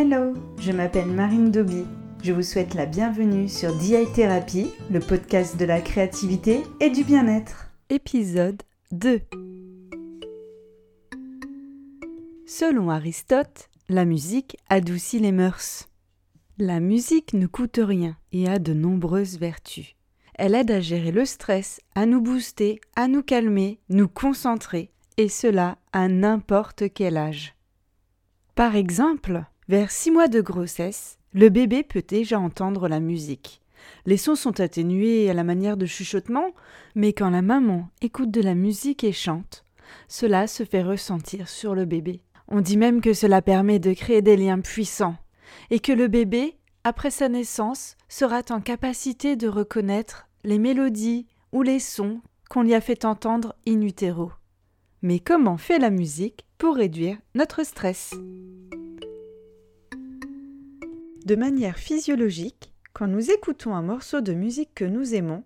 Hello, je m'appelle Marine Doby. Je vous souhaite la bienvenue sur DI Therapy, le podcast de la créativité et du bien-être. Épisode 2 Selon Aristote, la musique adoucit les mœurs. La musique ne coûte rien et a de nombreuses vertus. Elle aide à gérer le stress, à nous booster, à nous calmer, nous concentrer, et cela à n'importe quel âge. Par exemple, vers six mois de grossesse, le bébé peut déjà entendre la musique. Les sons sont atténués à la manière de chuchotement, mais quand la maman écoute de la musique et chante, cela se fait ressentir sur le bébé. On dit même que cela permet de créer des liens puissants, et que le bébé, après sa naissance, sera en capacité de reconnaître les mélodies ou les sons qu'on lui a fait entendre in utero. Mais comment fait la musique pour réduire notre stress? De manière physiologique, quand nous écoutons un morceau de musique que nous aimons,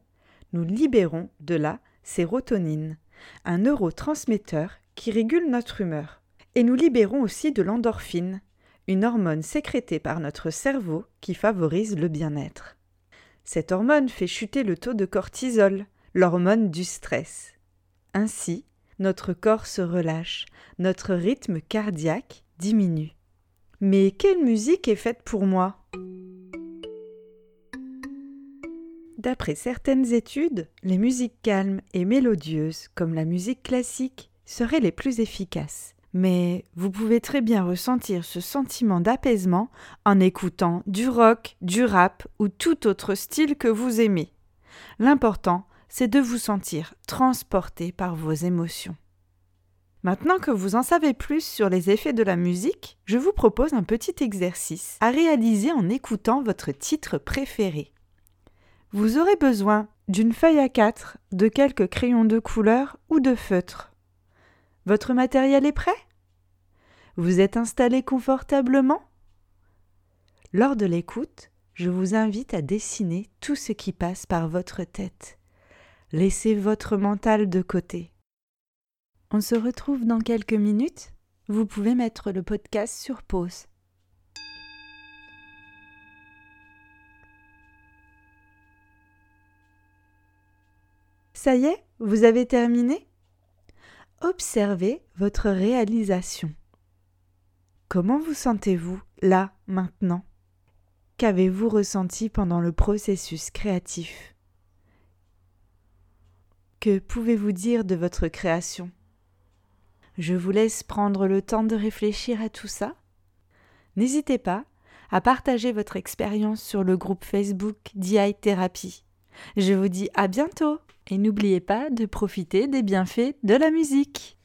nous libérons de la sérotonine, un neurotransmetteur qui régule notre humeur. Et nous libérons aussi de l'endorphine, une hormone sécrétée par notre cerveau qui favorise le bien-être. Cette hormone fait chuter le taux de cortisol, l'hormone du stress. Ainsi, notre corps se relâche, notre rythme cardiaque diminue. Mais quelle musique est faite pour moi? D'après certaines études, les musiques calmes et mélodieuses, comme la musique classique, seraient les plus efficaces. Mais vous pouvez très bien ressentir ce sentiment d'apaisement en écoutant du rock, du rap ou tout autre style que vous aimez. L'important, c'est de vous sentir transporté par vos émotions. Maintenant que vous en savez plus sur les effets de la musique, je vous propose un petit exercice à réaliser en écoutant votre titre préféré. Vous aurez besoin d'une feuille à quatre, de quelques crayons de couleur ou de feutre. Votre matériel est prêt? Vous êtes installé confortablement? Lors de l'écoute, je vous invite à dessiner tout ce qui passe par votre tête. Laissez votre mental de côté. On se retrouve dans quelques minutes. Vous pouvez mettre le podcast sur pause. Ça y est, vous avez terminé? Observez votre réalisation. Comment vous sentez-vous là, maintenant? Qu'avez-vous ressenti pendant le processus créatif? Que pouvez-vous dire de votre création? Je vous laisse prendre le temps de réfléchir à tout ça. N'hésitez pas à partager votre expérience sur le groupe Facebook DI Thérapie. Je vous dis à bientôt et n'oubliez pas de profiter des bienfaits de la musique.